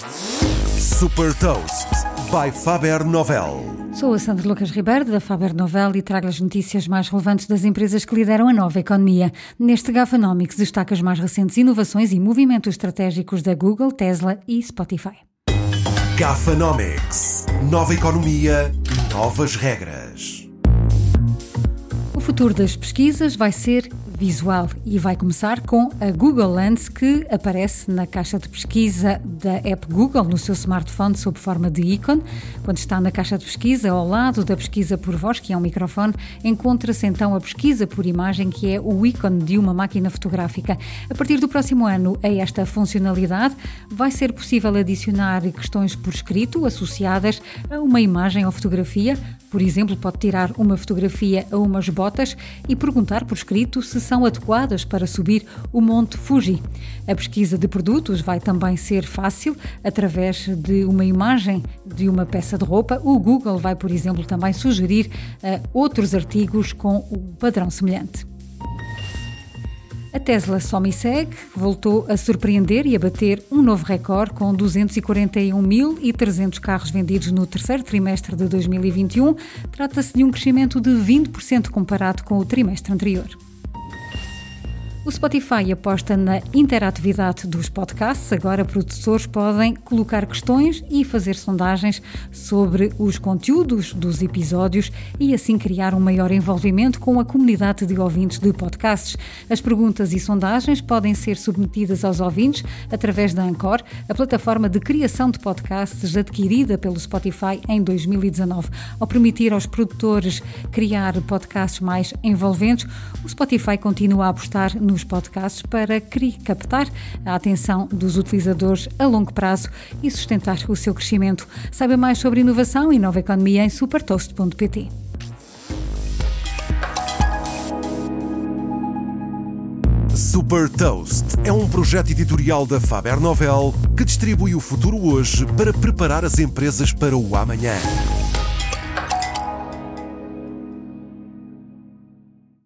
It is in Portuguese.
Super Toast by Faber Novel. Sou a Sandra Lucas Ribeiro da Faber Novel e trago as notícias mais relevantes das empresas que lideram a nova economia. Neste Gafanomics destaca as mais recentes inovações e movimentos estratégicos da Google, Tesla e Spotify. Gafanomics. Nova economia, novas regras. O futuro das pesquisas vai ser visual e vai começar com a Google Lens que aparece na caixa de pesquisa da app Google no seu smartphone sob forma de ícone. Quando está na caixa de pesquisa, ao lado da pesquisa por voz, que é um microfone, encontra-se então a pesquisa por imagem, que é o ícone de uma máquina fotográfica. A partir do próximo ano, a esta funcionalidade vai ser possível adicionar questões por escrito associadas a uma imagem ou fotografia. Por exemplo, pode tirar uma fotografia a umas botas e perguntar por escrito se são adequadas para subir o Monte Fuji. A pesquisa de produtos vai também ser fácil através de uma imagem de uma peça de roupa. O Google vai, por exemplo, também sugerir uh, outros artigos com o padrão semelhante. A Tesla só me segue, voltou a surpreender e a bater um novo recorde com 241.300 carros vendidos no terceiro trimestre de 2021. Trata-se de um crescimento de 20% comparado com o trimestre anterior. O Spotify aposta na interatividade dos podcasts. Agora, produtores podem colocar questões e fazer sondagens sobre os conteúdos dos episódios e assim criar um maior envolvimento com a comunidade de ouvintes de podcasts. As perguntas e sondagens podem ser submetidas aos ouvintes através da Anchor, a plataforma de criação de podcasts adquirida pelo Spotify em 2019. Ao permitir aos produtores criar podcasts mais envolventes, o Spotify continua a apostar nos podcasts para captar a atenção dos utilizadores a longo prazo e sustentar o seu crescimento. Saiba mais sobre inovação e nova economia em supertoast.pt. Super Toast é um projeto editorial da Faber Novel que distribui o futuro hoje para preparar as empresas para o amanhã.